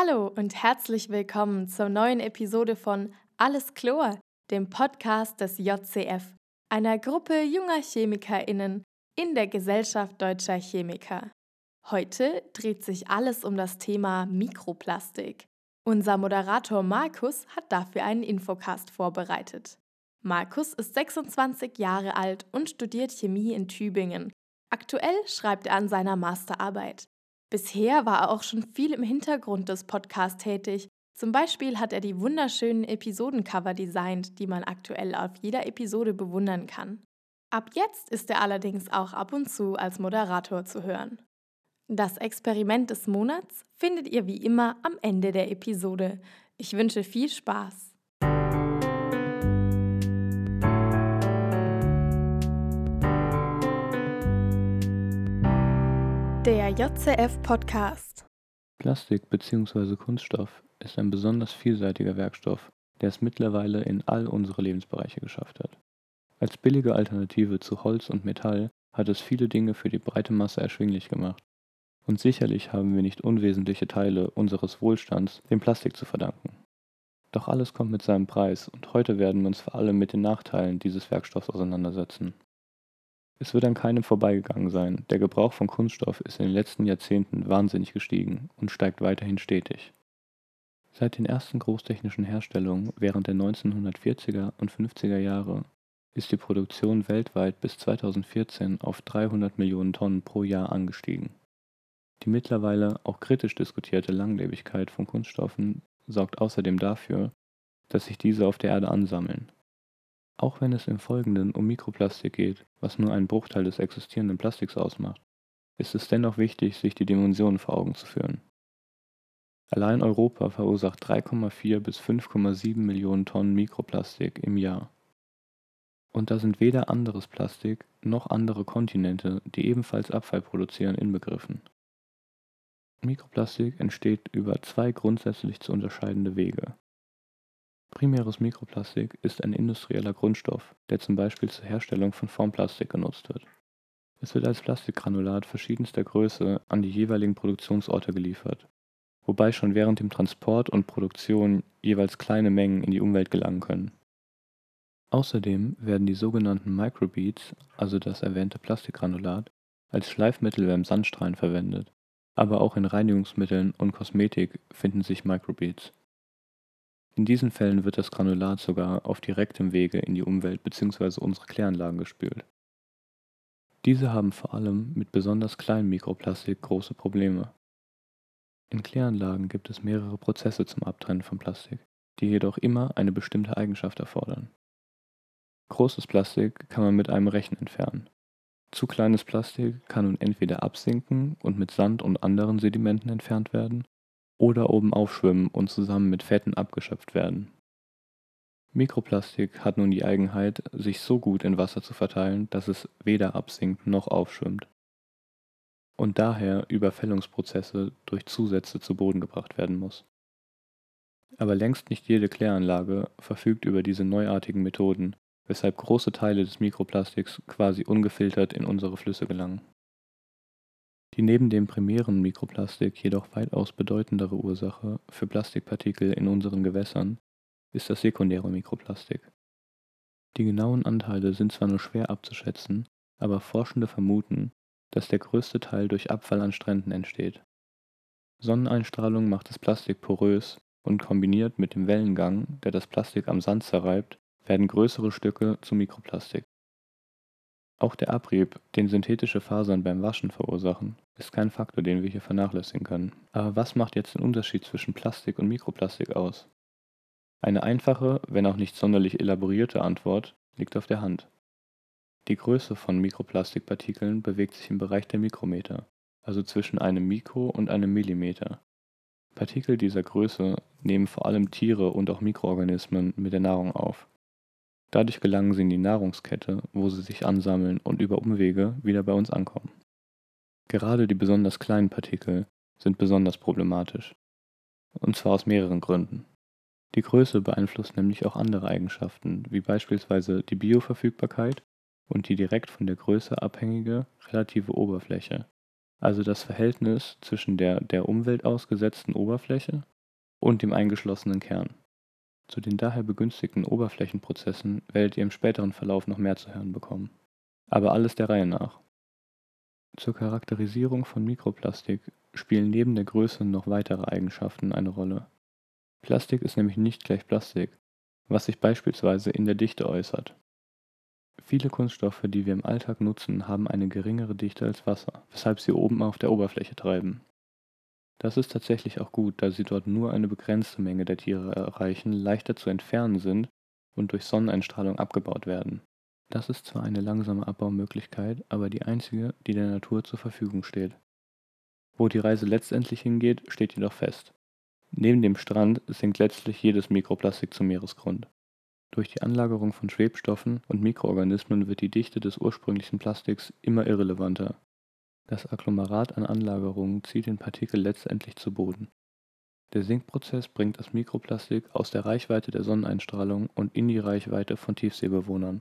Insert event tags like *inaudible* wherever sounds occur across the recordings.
Hallo und herzlich willkommen zur neuen Episode von Alles Chlor, dem Podcast des JCF, einer Gruppe junger ChemikerInnen in der Gesellschaft deutscher Chemiker. Heute dreht sich alles um das Thema Mikroplastik. Unser Moderator Markus hat dafür einen Infocast vorbereitet. Markus ist 26 Jahre alt und studiert Chemie in Tübingen. Aktuell schreibt er an seiner Masterarbeit. Bisher war er auch schon viel im Hintergrund des Podcasts tätig. Zum Beispiel hat er die wunderschönen Episodencover designt, die man aktuell auf jeder Episode bewundern kann. Ab jetzt ist er allerdings auch ab und zu als Moderator zu hören. Das Experiment des Monats findet ihr wie immer am Ende der Episode. Ich wünsche viel Spaß. Der JCF Podcast. Plastik bzw. Kunststoff ist ein besonders vielseitiger Werkstoff, der es mittlerweile in all unsere Lebensbereiche geschafft hat. Als billige Alternative zu Holz und Metall hat es viele Dinge für die breite Masse erschwinglich gemacht. Und sicherlich haben wir nicht unwesentliche Teile unseres Wohlstands dem Plastik zu verdanken. Doch alles kommt mit seinem Preis und heute werden wir uns vor allem mit den Nachteilen dieses Werkstoffs auseinandersetzen. Es wird an keinem vorbeigegangen sein, der Gebrauch von Kunststoff ist in den letzten Jahrzehnten wahnsinnig gestiegen und steigt weiterhin stetig. Seit den ersten großtechnischen Herstellungen während der 1940er und 50er Jahre ist die Produktion weltweit bis 2014 auf 300 Millionen Tonnen pro Jahr angestiegen. Die mittlerweile auch kritisch diskutierte Langlebigkeit von Kunststoffen sorgt außerdem dafür, dass sich diese auf der Erde ansammeln auch wenn es im Folgenden um Mikroplastik geht, was nur einen Bruchteil des existierenden Plastiks ausmacht, ist es dennoch wichtig, sich die Dimensionen vor Augen zu führen. Allein Europa verursacht 3,4 bis 5,7 Millionen Tonnen Mikroplastik im Jahr. Und da sind weder anderes Plastik noch andere Kontinente, die ebenfalls Abfall produzieren, inbegriffen. Mikroplastik entsteht über zwei grundsätzlich zu unterscheidende Wege. Primäres Mikroplastik ist ein industrieller Grundstoff, der zum Beispiel zur Herstellung von Formplastik genutzt wird. Es wird als Plastikgranulat verschiedenster Größe an die jeweiligen Produktionsorte geliefert, wobei schon während dem Transport und Produktion jeweils kleine Mengen in die Umwelt gelangen können. Außerdem werden die sogenannten Microbeads, also das erwähnte Plastikgranulat, als Schleifmittel beim Sandstrahlen verwendet, aber auch in Reinigungsmitteln und Kosmetik finden sich Microbeads. In diesen Fällen wird das Granulat sogar auf direktem Wege in die Umwelt bzw. unsere Kläranlagen gespült. Diese haben vor allem mit besonders kleinem Mikroplastik große Probleme. In Kläranlagen gibt es mehrere Prozesse zum Abtrennen von Plastik, die jedoch immer eine bestimmte Eigenschaft erfordern. Großes Plastik kann man mit einem Rechen entfernen. Zu kleines Plastik kann nun entweder absinken und mit Sand und anderen Sedimenten entfernt werden oder oben aufschwimmen und zusammen mit Fetten abgeschöpft werden. Mikroplastik hat nun die Eigenheit, sich so gut in Wasser zu verteilen, dass es weder absinkt noch aufschwimmt und daher über Fällungsprozesse durch Zusätze zu Boden gebracht werden muss. Aber längst nicht jede Kläranlage verfügt über diese neuartigen Methoden, weshalb große Teile des Mikroplastiks quasi ungefiltert in unsere Flüsse gelangen. Die neben dem primären Mikroplastik jedoch weitaus bedeutendere Ursache für Plastikpartikel in unseren Gewässern ist das sekundäre Mikroplastik. Die genauen Anteile sind zwar nur schwer abzuschätzen, aber Forschende vermuten, dass der größte Teil durch Abfall an Stränden entsteht. Sonneneinstrahlung macht das Plastik porös und kombiniert mit dem Wellengang, der das Plastik am Sand zerreibt, werden größere Stücke zu Mikroplastik. Auch der Abrieb, den synthetische Fasern beim Waschen verursachen, ist kein Faktor, den wir hier vernachlässigen können. Aber was macht jetzt den Unterschied zwischen Plastik und Mikroplastik aus? Eine einfache, wenn auch nicht sonderlich elaborierte Antwort liegt auf der Hand. Die Größe von Mikroplastikpartikeln bewegt sich im Bereich der Mikrometer, also zwischen einem Mikro- und einem Millimeter. Partikel dieser Größe nehmen vor allem Tiere und auch Mikroorganismen mit der Nahrung auf. Dadurch gelangen sie in die Nahrungskette, wo sie sich ansammeln und über Umwege wieder bei uns ankommen. Gerade die besonders kleinen Partikel sind besonders problematisch. Und zwar aus mehreren Gründen. Die Größe beeinflusst nämlich auch andere Eigenschaften, wie beispielsweise die Bioverfügbarkeit und die direkt von der Größe abhängige relative Oberfläche, also das Verhältnis zwischen der der Umwelt ausgesetzten Oberfläche und dem eingeschlossenen Kern. Zu den daher begünstigten Oberflächenprozessen werdet ihr im späteren Verlauf noch mehr zu hören bekommen. Aber alles der Reihe nach. Zur Charakterisierung von Mikroplastik spielen neben der Größe noch weitere Eigenschaften eine Rolle. Plastik ist nämlich nicht gleich Plastik, was sich beispielsweise in der Dichte äußert. Viele Kunststoffe, die wir im Alltag nutzen, haben eine geringere Dichte als Wasser, weshalb sie oben auf der Oberfläche treiben. Das ist tatsächlich auch gut, da sie dort nur eine begrenzte Menge der Tiere erreichen, leichter zu entfernen sind und durch Sonneneinstrahlung abgebaut werden. Das ist zwar eine langsame Abbaumöglichkeit, aber die einzige, die der Natur zur Verfügung steht. Wo die Reise letztendlich hingeht, steht jedoch fest. Neben dem Strand sinkt letztlich jedes Mikroplastik zum Meeresgrund. Durch die Anlagerung von Schwebstoffen und Mikroorganismen wird die Dichte des ursprünglichen Plastiks immer irrelevanter. Das Agglomerat an Anlagerungen zieht den Partikel letztendlich zu Boden. Der Sinkprozess bringt das Mikroplastik aus der Reichweite der Sonneneinstrahlung und in die Reichweite von Tiefseebewohnern.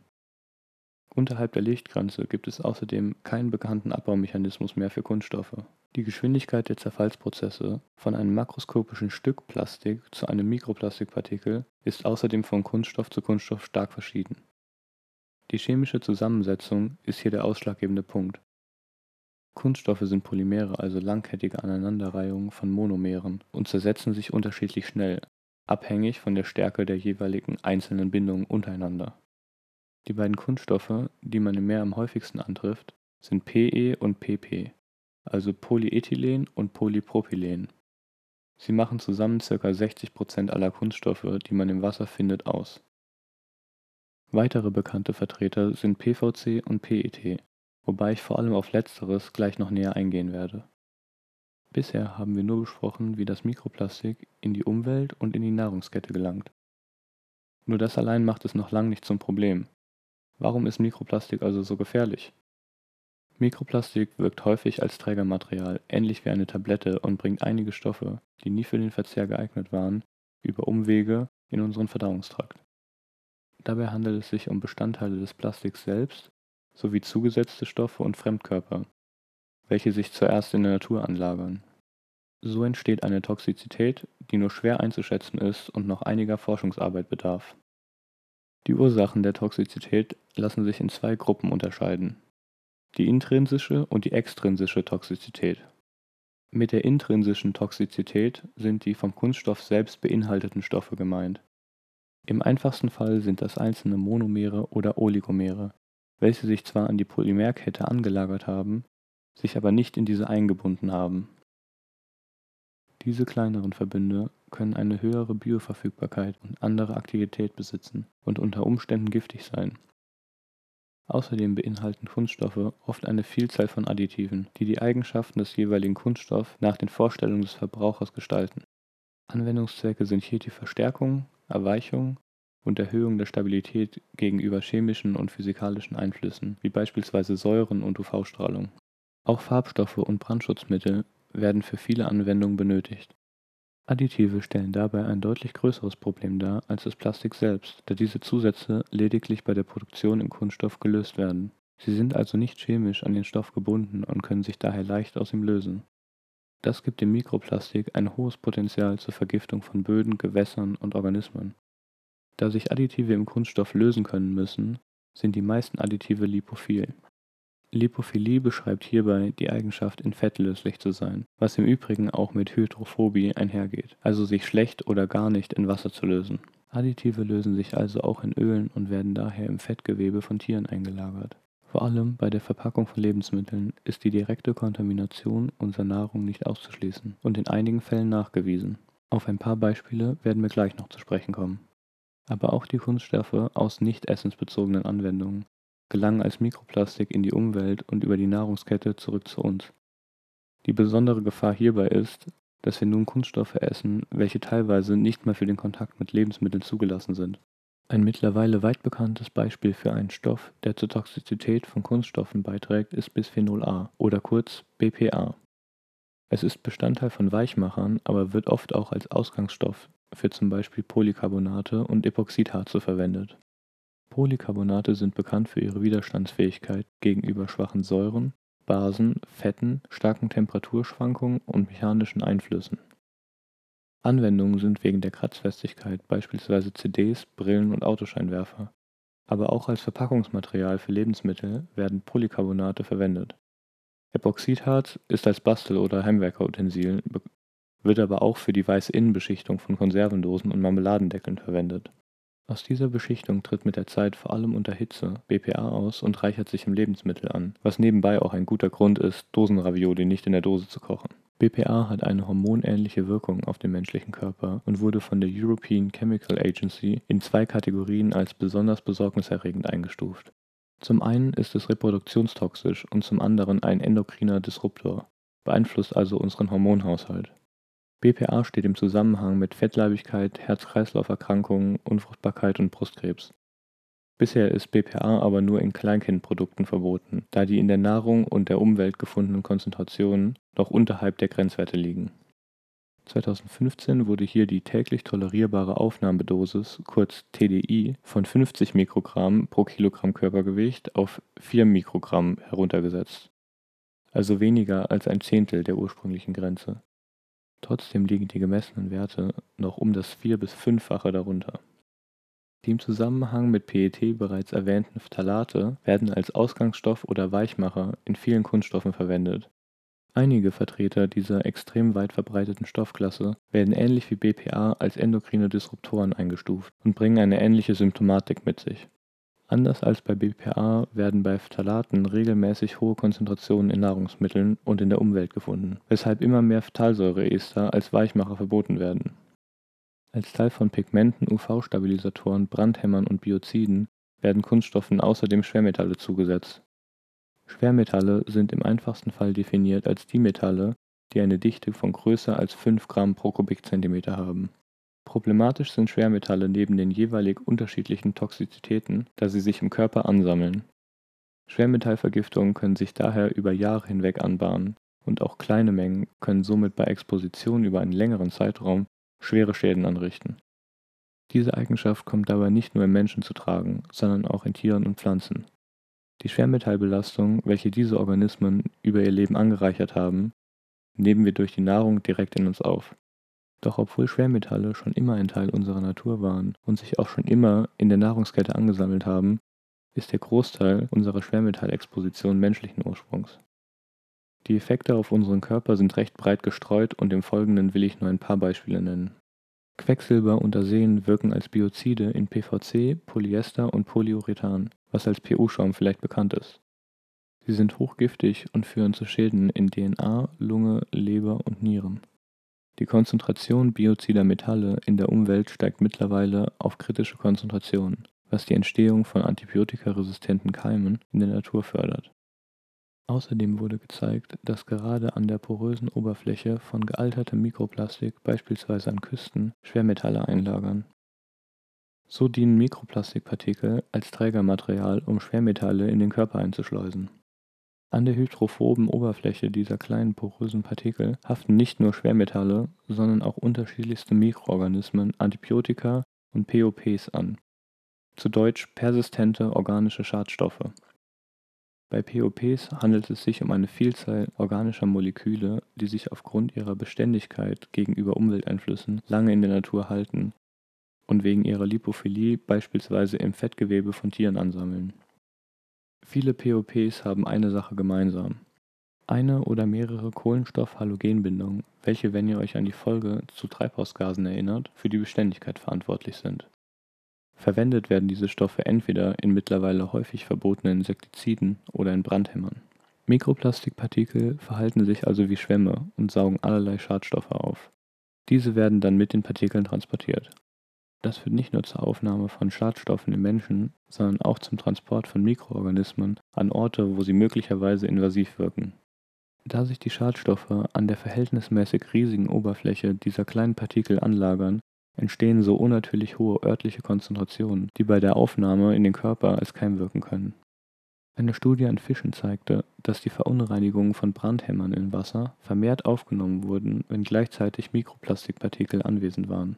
Unterhalb der Lichtgrenze gibt es außerdem keinen bekannten Abbaumechanismus mehr für Kunststoffe. Die Geschwindigkeit der Zerfallsprozesse von einem makroskopischen Stück Plastik zu einem Mikroplastikpartikel ist außerdem von Kunststoff zu Kunststoff stark verschieden. Die chemische Zusammensetzung ist hier der ausschlaggebende Punkt. Kunststoffe sind Polymere, also langkettige Aneinanderreihungen von Monomeren und zersetzen sich unterschiedlich schnell, abhängig von der Stärke der jeweiligen einzelnen Bindungen untereinander. Die beiden Kunststoffe, die man im Meer am häufigsten antrifft, sind PE und PP, also Polyethylen und Polypropylen. Sie machen zusammen ca. 60% aller Kunststoffe, die man im Wasser findet, aus. Weitere bekannte Vertreter sind PVC und PET, wobei ich vor allem auf letzteres gleich noch näher eingehen werde. Bisher haben wir nur besprochen, wie das Mikroplastik in die Umwelt und in die Nahrungskette gelangt. Nur das allein macht es noch lang nicht zum Problem. Warum ist Mikroplastik also so gefährlich? Mikroplastik wirkt häufig als Trägermaterial, ähnlich wie eine Tablette und bringt einige Stoffe, die nie für den Verzehr geeignet waren, über Umwege in unseren Verdauungstrakt. Dabei handelt es sich um Bestandteile des Plastiks selbst sowie zugesetzte Stoffe und Fremdkörper, welche sich zuerst in der Natur anlagern. So entsteht eine Toxizität, die nur schwer einzuschätzen ist und noch einiger Forschungsarbeit bedarf. Die Ursachen der Toxizität lassen sich in zwei Gruppen unterscheiden: die intrinsische und die extrinsische Toxizität. Mit der intrinsischen Toxizität sind die vom Kunststoff selbst beinhalteten Stoffe gemeint. Im einfachsten Fall sind das einzelne Monomere oder Oligomere, welche sich zwar an die Polymerkette angelagert haben, sich aber nicht in diese eingebunden haben diese kleineren Verbünde können eine höhere Bioverfügbarkeit und andere Aktivität besitzen und unter Umständen giftig sein. Außerdem beinhalten Kunststoffe oft eine Vielzahl von Additiven, die die Eigenschaften des jeweiligen Kunststoffs nach den Vorstellungen des Verbrauchers gestalten. Anwendungszwecke sind hier die Verstärkung, Erweichung und Erhöhung der Stabilität gegenüber chemischen und physikalischen Einflüssen, wie beispielsweise Säuren und UV-Strahlung. Auch Farbstoffe und Brandschutzmittel werden für viele Anwendungen benötigt. Additive stellen dabei ein deutlich größeres Problem dar als das Plastik selbst, da diese Zusätze lediglich bei der Produktion im Kunststoff gelöst werden. Sie sind also nicht chemisch an den Stoff gebunden und können sich daher leicht aus ihm lösen. Das gibt dem Mikroplastik ein hohes Potenzial zur Vergiftung von Böden, Gewässern und Organismen. Da sich Additive im Kunststoff lösen können müssen, sind die meisten Additive lipophil, Lipophilie beschreibt hierbei die Eigenschaft, in Fett löslich zu sein, was im Übrigen auch mit Hydrophobie einhergeht, also sich schlecht oder gar nicht in Wasser zu lösen. Additive lösen sich also auch in Ölen und werden daher im Fettgewebe von Tieren eingelagert. Vor allem bei der Verpackung von Lebensmitteln ist die direkte Kontamination unserer Nahrung nicht auszuschließen und in einigen Fällen nachgewiesen. Auf ein paar Beispiele werden wir gleich noch zu sprechen kommen. Aber auch die Kunststoffe aus nicht essensbezogenen Anwendungen gelangen als Mikroplastik in die Umwelt und über die Nahrungskette zurück zu uns. Die besondere Gefahr hierbei ist, dass wir nun Kunststoffe essen, welche teilweise nicht mehr für den Kontakt mit Lebensmitteln zugelassen sind. Ein mittlerweile weit bekanntes Beispiel für einen Stoff, der zur Toxizität von Kunststoffen beiträgt, ist Bisphenol A oder kurz BPA. Es ist Bestandteil von Weichmachern, aber wird oft auch als Ausgangsstoff für zum Beispiel Polycarbonate und Epoxidharze verwendet. Polycarbonate sind bekannt für ihre Widerstandsfähigkeit gegenüber schwachen Säuren, Basen, Fetten, starken Temperaturschwankungen und mechanischen Einflüssen. Anwendungen sind wegen der Kratzfestigkeit beispielsweise CDs, Brillen und Autoscheinwerfer, aber auch als Verpackungsmaterial für Lebensmittel werden Polycarbonate verwendet. Epoxidharz ist als Bastel- oder Heimwerkerutensil, wird aber auch für die weiße Innenbeschichtung von Konservendosen und Marmeladendeckeln verwendet. Aus dieser Beschichtung tritt mit der Zeit vor allem unter Hitze BPA aus und reichert sich im Lebensmittel an, was nebenbei auch ein guter Grund ist, Dosenravioli nicht in der Dose zu kochen. BPA hat eine hormonähnliche Wirkung auf den menschlichen Körper und wurde von der European Chemical Agency in zwei Kategorien als besonders besorgniserregend eingestuft. Zum einen ist es reproduktionstoxisch und zum anderen ein endokriner Disruptor, beeinflusst also unseren Hormonhaushalt. BPA steht im Zusammenhang mit Fettleibigkeit, Herz-Kreislauf-Erkrankungen, Unfruchtbarkeit und Brustkrebs. Bisher ist BPA aber nur in Kleinkindprodukten verboten, da die in der Nahrung und der Umwelt gefundenen Konzentrationen noch unterhalb der Grenzwerte liegen. 2015 wurde hier die täglich tolerierbare Aufnahmedosis, kurz TDI, von 50 Mikrogramm pro Kilogramm Körpergewicht auf 4 Mikrogramm heruntergesetzt, also weniger als ein Zehntel der ursprünglichen Grenze. Trotzdem liegen die gemessenen Werte noch um das vier- bis fünffache darunter. Die im Zusammenhang mit PET bereits erwähnten Phthalate werden als Ausgangsstoff oder Weichmacher in vielen Kunststoffen verwendet. Einige Vertreter dieser extrem weit verbreiteten Stoffklasse werden ähnlich wie BPA als endokrine Disruptoren eingestuft und bringen eine ähnliche Symptomatik mit sich. Anders als bei BPA werden bei Phthalaten regelmäßig hohe Konzentrationen in Nahrungsmitteln und in der Umwelt gefunden, weshalb immer mehr Phthalsäureester als Weichmacher verboten werden. Als Teil von Pigmenten, UV-Stabilisatoren, Brandhämmern und Bioziden werden Kunststoffen außerdem Schwermetalle zugesetzt. Schwermetalle sind im einfachsten Fall definiert als die Metalle, die eine Dichte von größer als 5 Gramm pro Kubikzentimeter haben Problematisch sind Schwermetalle neben den jeweilig unterschiedlichen Toxizitäten, da sie sich im Körper ansammeln. Schwermetallvergiftungen können sich daher über Jahre hinweg anbahnen und auch kleine Mengen können somit bei Exposition über einen längeren Zeitraum schwere Schäden anrichten. Diese Eigenschaft kommt dabei nicht nur im Menschen zu tragen, sondern auch in Tieren und Pflanzen. Die Schwermetallbelastung, welche diese Organismen über ihr Leben angereichert haben, nehmen wir durch die Nahrung direkt in uns auf. Doch obwohl Schwermetalle schon immer ein Teil unserer Natur waren und sich auch schon immer in der Nahrungskette angesammelt haben, ist der Großteil unserer Schwermetallexposition menschlichen Ursprungs. Die Effekte auf unseren Körper sind recht breit gestreut und im Folgenden will ich nur ein paar Beispiele nennen. Quecksilber und Arsen wirken als Biozide in PVC, Polyester und Polyurethan, was als PU-Schaum vielleicht bekannt ist. Sie sind hochgiftig und führen zu Schäden in DNA, Lunge, Leber und Nieren. Die Konzentration biozider Metalle in der Umwelt steigt mittlerweile auf kritische Konzentrationen, was die Entstehung von antibiotikaresistenten Keimen in der Natur fördert. Außerdem wurde gezeigt, dass gerade an der porösen Oberfläche von gealtertem Mikroplastik, beispielsweise an Küsten, Schwermetalle einlagern. So dienen Mikroplastikpartikel als Trägermaterial, um Schwermetalle in den Körper einzuschleusen an der hydrophoben Oberfläche dieser kleinen porösen Partikel haften nicht nur Schwermetalle, sondern auch unterschiedlichste Mikroorganismen, Antibiotika und POPs an, zu Deutsch persistente organische Schadstoffe. Bei POPs handelt es sich um eine Vielzahl organischer Moleküle, die sich aufgrund ihrer Beständigkeit gegenüber Umwelteinflüssen lange in der Natur halten und wegen ihrer Lipophilie beispielsweise im Fettgewebe von Tieren ansammeln Viele POPs haben eine Sache gemeinsam: eine oder mehrere Kohlenstoff-Halogenbindungen, welche, wenn ihr euch an die Folge zu Treibhausgasen erinnert, für die Beständigkeit verantwortlich sind. Verwendet werden diese Stoffe entweder in mittlerweile häufig verbotenen Insektiziden oder in Brandhämmern. Mikroplastikpartikel verhalten sich also wie Schwämme und saugen allerlei Schadstoffe auf. Diese werden dann mit den Partikeln transportiert das führt nicht nur zur Aufnahme von Schadstoffen im Menschen, sondern auch zum Transport von Mikroorganismen an Orte, wo sie möglicherweise invasiv wirken. Da sich die Schadstoffe an der verhältnismäßig riesigen Oberfläche dieser kleinen Partikel anlagern, entstehen so unnatürlich hohe örtliche Konzentrationen, die bei der Aufnahme in den Körper als Keim wirken können. Eine Studie an Fischen zeigte, dass die Verunreinigungen von Brandhämmern in Wasser vermehrt aufgenommen wurden, wenn gleichzeitig Mikroplastikpartikel anwesend waren.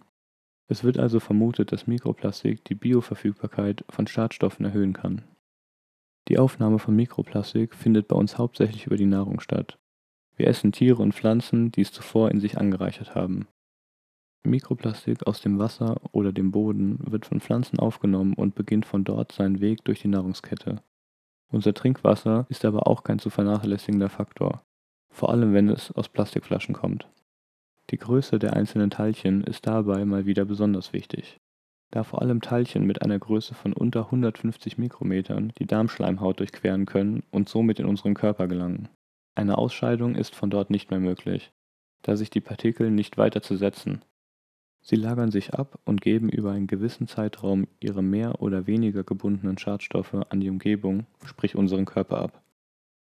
Es wird also vermutet, dass Mikroplastik die Bioverfügbarkeit von Schadstoffen erhöhen kann. Die Aufnahme von Mikroplastik findet bei uns hauptsächlich über die Nahrung statt. Wir essen Tiere und Pflanzen, die es zuvor in sich angereichert haben. Mikroplastik aus dem Wasser oder dem Boden wird von Pflanzen aufgenommen und beginnt von dort seinen Weg durch die Nahrungskette. Unser Trinkwasser ist aber auch kein zu vernachlässigender Faktor, vor allem wenn es aus Plastikflaschen kommt. Die Größe der einzelnen Teilchen ist dabei mal wieder besonders wichtig, da vor allem Teilchen mit einer Größe von unter 150 Mikrometern die Darmschleimhaut durchqueren können und somit in unseren Körper gelangen. Eine Ausscheidung ist von dort nicht mehr möglich, da sich die Partikel nicht weiter zersetzen. Sie lagern sich ab und geben über einen gewissen Zeitraum ihre mehr oder weniger gebundenen Schadstoffe an die Umgebung, sprich unseren Körper ab.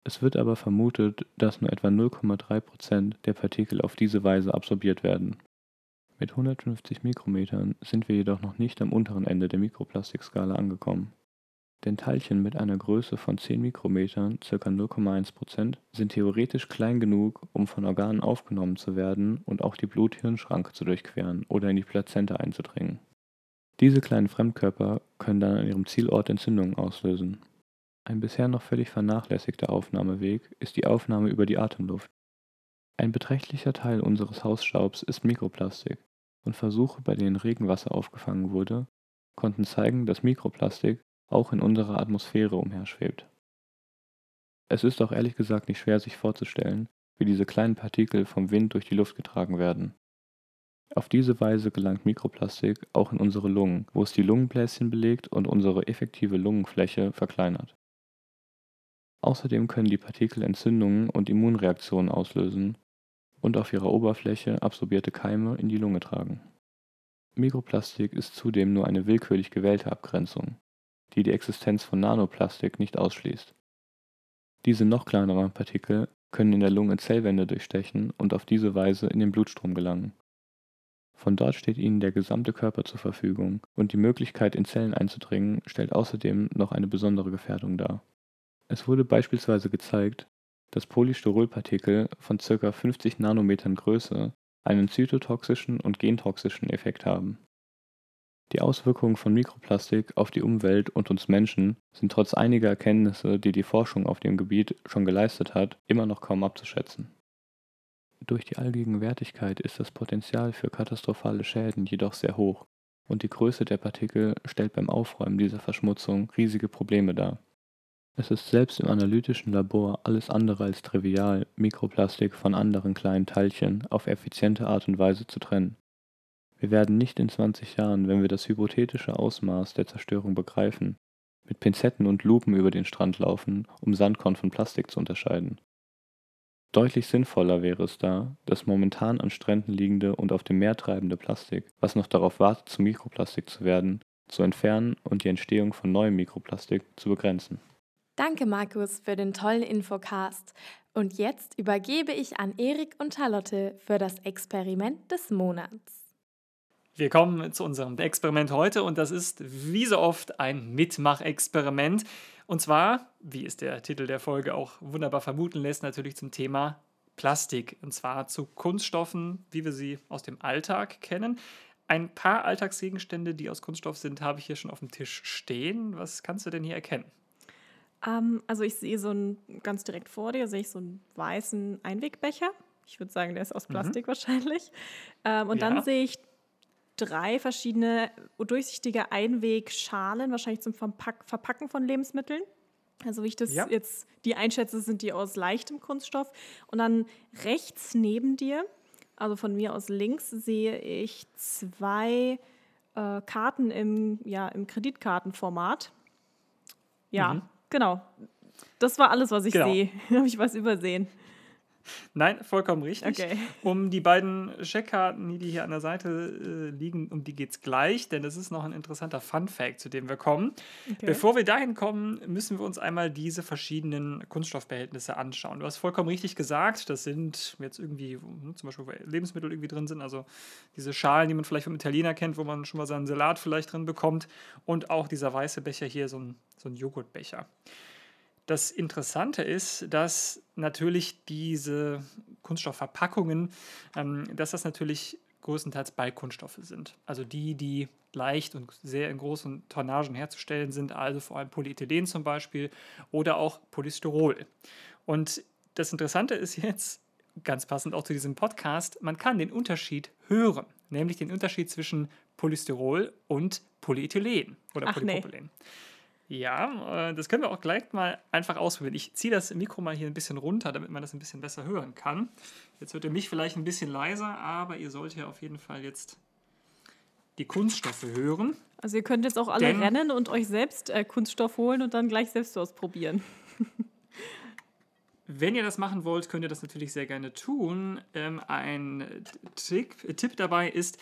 Es wird aber vermutet, dass nur etwa 0,3% der Partikel auf diese Weise absorbiert werden. Mit 150 Mikrometern sind wir jedoch noch nicht am unteren Ende der Mikroplastikskala angekommen. Denn Teilchen mit einer Größe von 10 Mikrometern (ca. 0,1% sind theoretisch klein genug, um von Organen aufgenommen zu werden und auch die Blut-Hirn-Schranke zu durchqueren oder in die Plazenta einzudringen. Diese kleinen Fremdkörper können dann an ihrem Zielort Entzündungen auslösen ein bisher noch völlig vernachlässigter Aufnahmeweg ist die Aufnahme über die Atemluft. Ein beträchtlicher Teil unseres Hausstaubs ist Mikroplastik, und Versuche, bei denen Regenwasser aufgefangen wurde, konnten zeigen, dass Mikroplastik auch in unserer Atmosphäre umherschwebt. Es ist auch ehrlich gesagt nicht schwer sich vorzustellen, wie diese kleinen Partikel vom Wind durch die Luft getragen werden. Auf diese Weise gelangt Mikroplastik auch in unsere Lungen, wo es die Lungenbläschen belegt und unsere effektive Lungenfläche verkleinert. Außerdem können die Partikel Entzündungen und Immunreaktionen auslösen und auf ihrer Oberfläche absorbierte Keime in die Lunge tragen. Mikroplastik ist zudem nur eine willkürlich gewählte Abgrenzung, die die Existenz von Nanoplastik nicht ausschließt. Diese noch kleineren Partikel können in der Lunge Zellwände durchstechen und auf diese Weise in den Blutstrom gelangen. Von dort steht ihnen der gesamte Körper zur Verfügung und die Möglichkeit, in Zellen einzudringen, stellt außerdem noch eine besondere Gefährdung dar. Es wurde beispielsweise gezeigt, dass Polystyrolpartikel von ca. 50 Nanometern Größe einen zytotoxischen und gentoxischen Effekt haben. Die Auswirkungen von Mikroplastik auf die Umwelt und uns Menschen sind trotz einiger Erkenntnisse, die die Forschung auf dem Gebiet schon geleistet hat, immer noch kaum abzuschätzen. Durch die Allgegenwärtigkeit ist das Potenzial für katastrophale Schäden jedoch sehr hoch und die Größe der Partikel stellt beim Aufräumen dieser Verschmutzung riesige Probleme dar es ist selbst im analytischen Labor alles andere als trivial, Mikroplastik von anderen kleinen Teilchen auf effiziente Art und Weise zu trennen. Wir werden nicht in 20 Jahren, wenn wir das hypothetische Ausmaß der Zerstörung begreifen, mit Pinzetten und Lupen über den Strand laufen, um Sandkorn von Plastik zu unterscheiden. Deutlich sinnvoller wäre es da, das momentan an Stränden liegende und auf dem Meer treibende Plastik, was noch darauf wartet, zu Mikroplastik zu werden, zu entfernen und die Entstehung von neuem Mikroplastik zu begrenzen. Danke, Markus, für den tollen Infocast. Und jetzt übergebe ich an Erik und Charlotte für das Experiment des Monats. Wir kommen zu unserem Experiment heute und das ist wie so oft ein Mitmachexperiment. Und zwar, wie es der Titel der Folge auch wunderbar vermuten lässt, natürlich zum Thema Plastik. Und zwar zu Kunststoffen, wie wir sie aus dem Alltag kennen. Ein paar Alltagsgegenstände, die aus Kunststoff sind, habe ich hier schon auf dem Tisch stehen. Was kannst du denn hier erkennen? Ähm, also ich sehe so ein, ganz direkt vor dir, sehe ich so einen weißen Einwegbecher. Ich würde sagen, der ist aus mhm. Plastik mhm. wahrscheinlich. Ähm, und ja. dann sehe ich drei verschiedene durchsichtige Einwegschalen, wahrscheinlich zum Verpack Verpacken von Lebensmitteln. Also wie ich das ja. jetzt die einschätze, sind die aus leichtem Kunststoff. Und dann rechts neben dir, also von mir aus links, sehe ich zwei äh, Karten im, ja, im Kreditkartenformat. Ja, mhm. Genau. Das war alles, was ich genau. sehe. *laughs* Habe ich was übersehen? *laughs* Nein, vollkommen richtig. Okay. *laughs* Um die beiden Checkkarten, die hier an der Seite äh, liegen, um die geht es gleich, denn das ist noch ein interessanter Fun-Fact, zu dem wir kommen. Okay. Bevor wir dahin kommen, müssen wir uns einmal diese verschiedenen Kunststoffbehältnisse anschauen. Du hast vollkommen richtig gesagt, das sind jetzt irgendwie, hm, zum Beispiel, wo Lebensmittel irgendwie drin sind, also diese Schalen, die man vielleicht vom Italiener kennt, wo man schon mal seinen Salat vielleicht drin bekommt und auch dieser weiße Becher hier, so ein, so ein Joghurtbecher. Das Interessante ist, dass natürlich diese Kunststoffverpackungen, ähm, dass das natürlich größtenteils Beikunststoffe sind. Also die, die leicht und sehr in großen Tonnagen herzustellen sind, also vor allem Polyethylen zum Beispiel oder auch Polystyrol. Und das Interessante ist jetzt, ganz passend auch zu diesem Podcast, man kann den Unterschied hören, nämlich den Unterschied zwischen Polystyrol und Polyethylen oder Ach, Polypropylen. Nee. Ja, äh, das können wir auch gleich mal einfach ausprobieren. Ich ziehe das Mikro mal hier ein bisschen runter, damit man das ein bisschen besser hören kann. Jetzt hört ihr mich vielleicht ein bisschen leiser, aber ihr sollt ja auf jeden Fall jetzt die Kunststoffe hören. Also ihr könnt jetzt auch alle rennen und euch selbst äh, Kunststoff holen und dann gleich selbst ausprobieren. *laughs* Wenn ihr das machen wollt, könnt ihr das natürlich sehr gerne tun. Ähm, ein Tipp, Tipp dabei ist,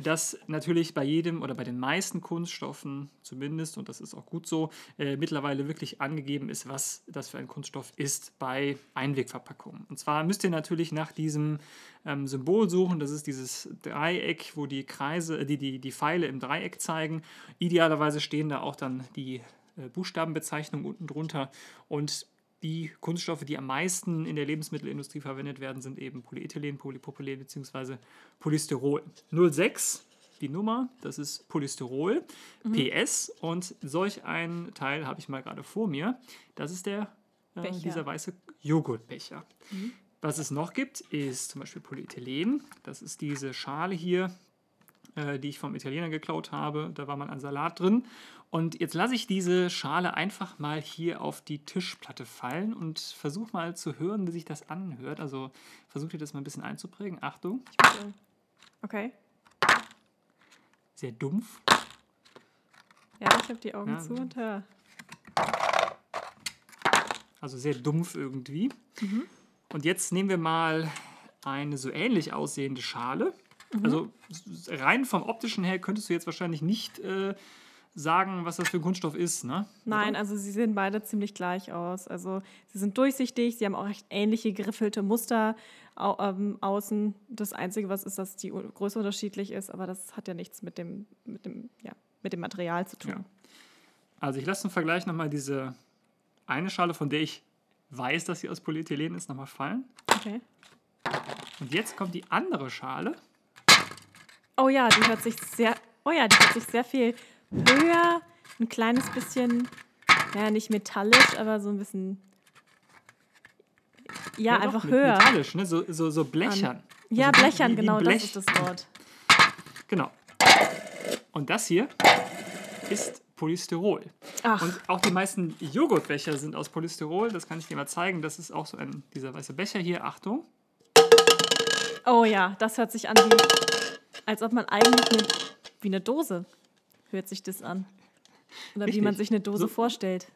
dass natürlich bei jedem oder bei den meisten Kunststoffen zumindest, und das ist auch gut so, äh, mittlerweile wirklich angegeben ist, was das für ein Kunststoff ist bei Einwegverpackungen. Und zwar müsst ihr natürlich nach diesem ähm, Symbol suchen, das ist dieses Dreieck, wo die Kreise, äh, die, die, die Pfeile im Dreieck zeigen. Idealerweise stehen da auch dann die äh, Buchstabenbezeichnungen unten drunter und die Kunststoffe, die am meisten in der Lebensmittelindustrie verwendet werden, sind eben Polyethylen, Polypropylen bzw. Polystyrol. 06, die Nummer, das ist Polystyrol, mhm. PS. Und solch ein Teil habe ich mal gerade vor mir. Das ist der, äh, dieser weiße Joghurtbecher. Mhm. Was es noch gibt, ist zum Beispiel Polyethylen. Das ist diese Schale hier, äh, die ich vom Italiener geklaut habe. Da war mal ein Salat drin. Und jetzt lasse ich diese Schale einfach mal hier auf die Tischplatte fallen und versuche mal zu hören, wie sich das anhört. Also versucht ihr das mal ein bisschen einzuprägen. Achtung. Okay. Sehr dumpf. Ja, ich habe die Augen ja. zu und höre. Also sehr dumpf irgendwie. Mhm. Und jetzt nehmen wir mal eine so ähnlich aussehende Schale. Mhm. Also rein vom optischen her könntest du jetzt wahrscheinlich nicht äh, sagen, was das für ein Kunststoff ist, ne? Nein, also sie sehen beide ziemlich gleich aus. Also sie sind durchsichtig, sie haben auch recht ähnliche geriffelte Muster au ähm, außen. Das Einzige, was ist, dass die Größe unterschiedlich ist, aber das hat ja nichts mit dem, mit dem, ja, mit dem Material zu tun. Ja. Also ich lasse zum Vergleich nochmal diese eine Schale, von der ich weiß, dass sie aus Polyethylen ist, nochmal fallen. Okay. Und jetzt kommt die andere Schale. Oh ja, die hört sich sehr, oh ja, die hört sich sehr viel höher, ein kleines bisschen, ja, nicht metallisch, aber so ein bisschen. Ja, ja einfach doch, höher. Metallisch, ne? so, so, so blechern. Ja, also blechern, wie, wie genau, Blech. das ist das Wort. Genau. Und das hier ist Polystyrol. Ach. Und auch die meisten Joghurtbecher sind aus Polystyrol. Das kann ich dir mal zeigen. Das ist auch so ein, dieser weiße Becher hier. Achtung. Oh ja, das hört sich an wie, als ob man eigentlich eine, wie eine Dose hört sich das an. Oder Richtig. wie man sich eine Dose so, vorstellt.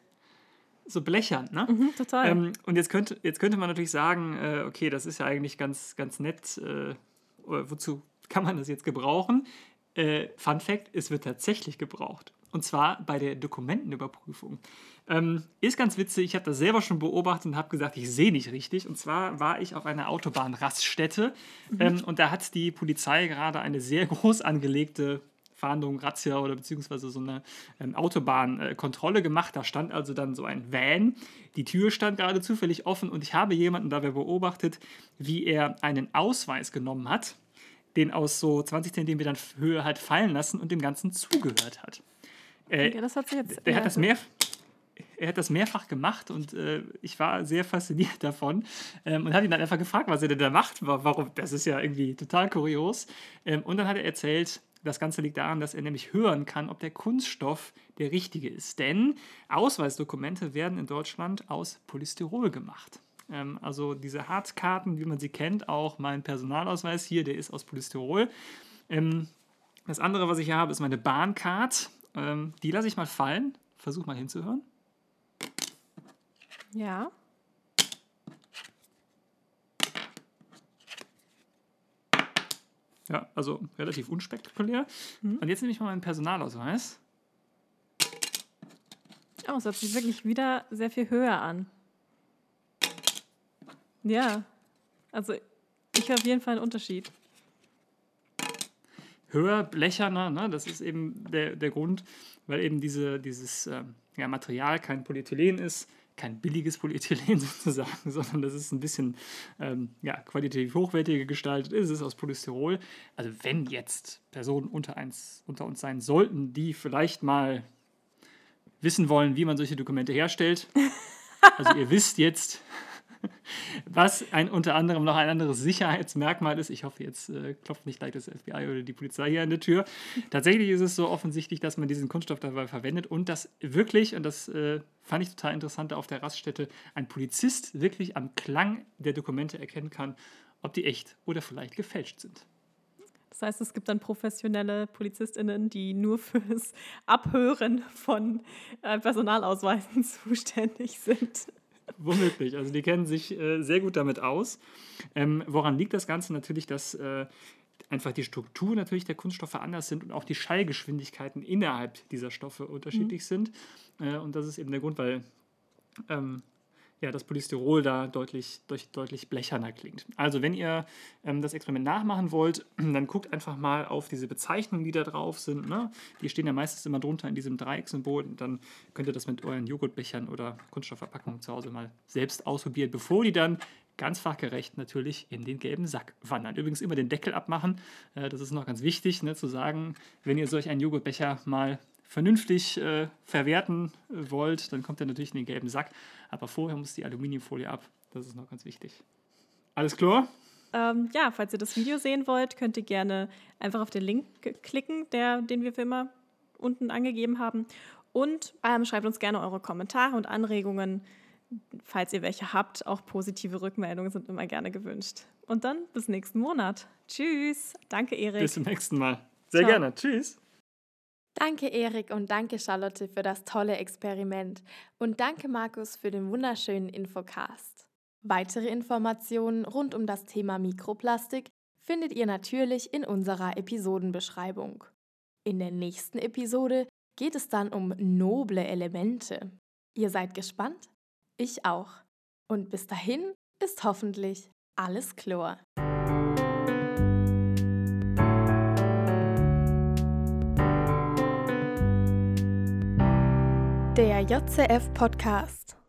So blechern, ne? Mhm, total. Ähm, und jetzt könnte, jetzt könnte man natürlich sagen, äh, okay, das ist ja eigentlich ganz, ganz nett. Äh, wozu kann man das jetzt gebrauchen? Äh, Fun Fact: Es wird tatsächlich gebraucht. Und zwar bei der Dokumentenüberprüfung. Ähm, ist ganz witzig, ich habe das selber schon beobachtet und habe gesagt, ich sehe nicht richtig. Und zwar war ich auf einer Autobahnraststätte mhm. ähm, und da hat die Polizei gerade eine sehr *laughs* groß angelegte Fahndung, Razzia oder beziehungsweise so eine ähm, Autobahnkontrolle äh, gemacht. Da stand also dann so ein Van. Die Tür stand gerade zufällig offen und ich habe jemanden dabei beobachtet, wie er einen Ausweis genommen hat, den aus so 20 Zentimetern Höhe halt fallen lassen und dem Ganzen zugehört hat. Äh, ja, das hat sich jetzt, der hat das mehr, er hat das mehrfach gemacht und äh, ich war sehr fasziniert *laughs* davon ähm, und habe ihn dann einfach gefragt, was er denn da macht. Warum? Das ist ja irgendwie total kurios. Ähm, und dann hat er erzählt, das Ganze liegt daran, dass er nämlich hören kann, ob der Kunststoff der richtige ist. Denn Ausweisdokumente werden in Deutschland aus Polystyrol gemacht. Ähm, also diese Hartkarten, wie man sie kennt, auch mein Personalausweis hier, der ist aus Polystyrol. Ähm, das andere, was ich hier habe, ist meine Bahncard. Ähm, die lasse ich mal fallen. Versuch mal hinzuhören. Ja. Ja, also relativ unspektakulär. Mhm. Und jetzt nehme ich mal meinen Personalausweis. Oh, es hört sich wirklich wieder sehr viel höher an. Ja, also ich habe auf jeden Fall einen Unterschied. Höher, blecherner, ne? das ist eben der, der Grund, weil eben diese, dieses äh, ja, Material kein Polyethylen ist. kein billiges Polyethylen *laughs* sozusagen, sondern das ist ein bisschen ähm, ja, qualitativ hochwertiger gestaltet. Es ist aus Polystyrol. Also wenn jetzt Personen unter, eins, unter uns sein sollten, die vielleicht mal wissen wollen, wie man solche Dokumente herstellt, *laughs* also ihr wisst jetzt, was ein, unter anderem noch ein anderes Sicherheitsmerkmal ist. Ich hoffe, jetzt äh, klopft nicht gleich das FBI oder die Polizei hier an der Tür. Tatsächlich ist es so offensichtlich, dass man diesen Kunststoff dabei verwendet und dass wirklich, und das äh, fand ich total interessant, auf der Raststätte ein Polizist wirklich am Klang der Dokumente erkennen kann, ob die echt oder vielleicht gefälscht sind. Das heißt, es gibt dann professionelle PolizistInnen, die nur fürs Abhören von äh, Personalausweisen *laughs* zuständig sind. *laughs* Womöglich. Also die kennen sich äh, sehr gut damit aus. Ähm, woran liegt das Ganze? Natürlich, dass äh, einfach die Struktur natürlich der Kunststoffe anders sind und auch die Schallgeschwindigkeiten innerhalb dieser Stoffe unterschiedlich mhm. sind. Äh, und das ist eben der Grund, weil ähm, ja, das Polystyrol da deutlich, deutlich, deutlich blecherner klingt. Also wenn ihr ähm, das Experiment nachmachen wollt, *clears throat* dann guckt einfach mal auf diese Bezeichnungen, die da drauf sind. Ne? Die stehen ja meistens immer drunter in diesem Dreiecksymbol. Dann könnt ihr das mit euren Joghurtbechern oder Kunststoffverpackungen zu Hause mal selbst ausprobieren, bevor die dann ganz fachgerecht natürlich in den gelben Sack wandern. Übrigens immer den Deckel abmachen. Äh, das ist noch ganz wichtig ne, zu sagen, wenn ihr solch einen Joghurtbecher mal vernünftig äh, verwerten äh, wollt, dann kommt er natürlich in den gelben Sack. Aber vorher muss die Aluminiumfolie ab. Das ist noch ganz wichtig. Alles klar? Ähm, ja, falls ihr das Video sehen wollt, könnt ihr gerne einfach auf den Link klicken, der, den wir für immer unten angegeben haben. Und ähm, schreibt uns gerne eure Kommentare und Anregungen, falls ihr welche habt. Auch positive Rückmeldungen sind immer gerne gewünscht. Und dann bis nächsten Monat. Tschüss. Danke, Erik. Bis zum nächsten Mal. Sehr Ciao. gerne. Tschüss. Danke, Erik, und danke, Charlotte, für das tolle Experiment. Und danke, Markus, für den wunderschönen Infocast. Weitere Informationen rund um das Thema Mikroplastik findet ihr natürlich in unserer Episodenbeschreibung. In der nächsten Episode geht es dann um noble Elemente. Ihr seid gespannt? Ich auch. Und bis dahin ist hoffentlich alles Chlor. JCF Podcast.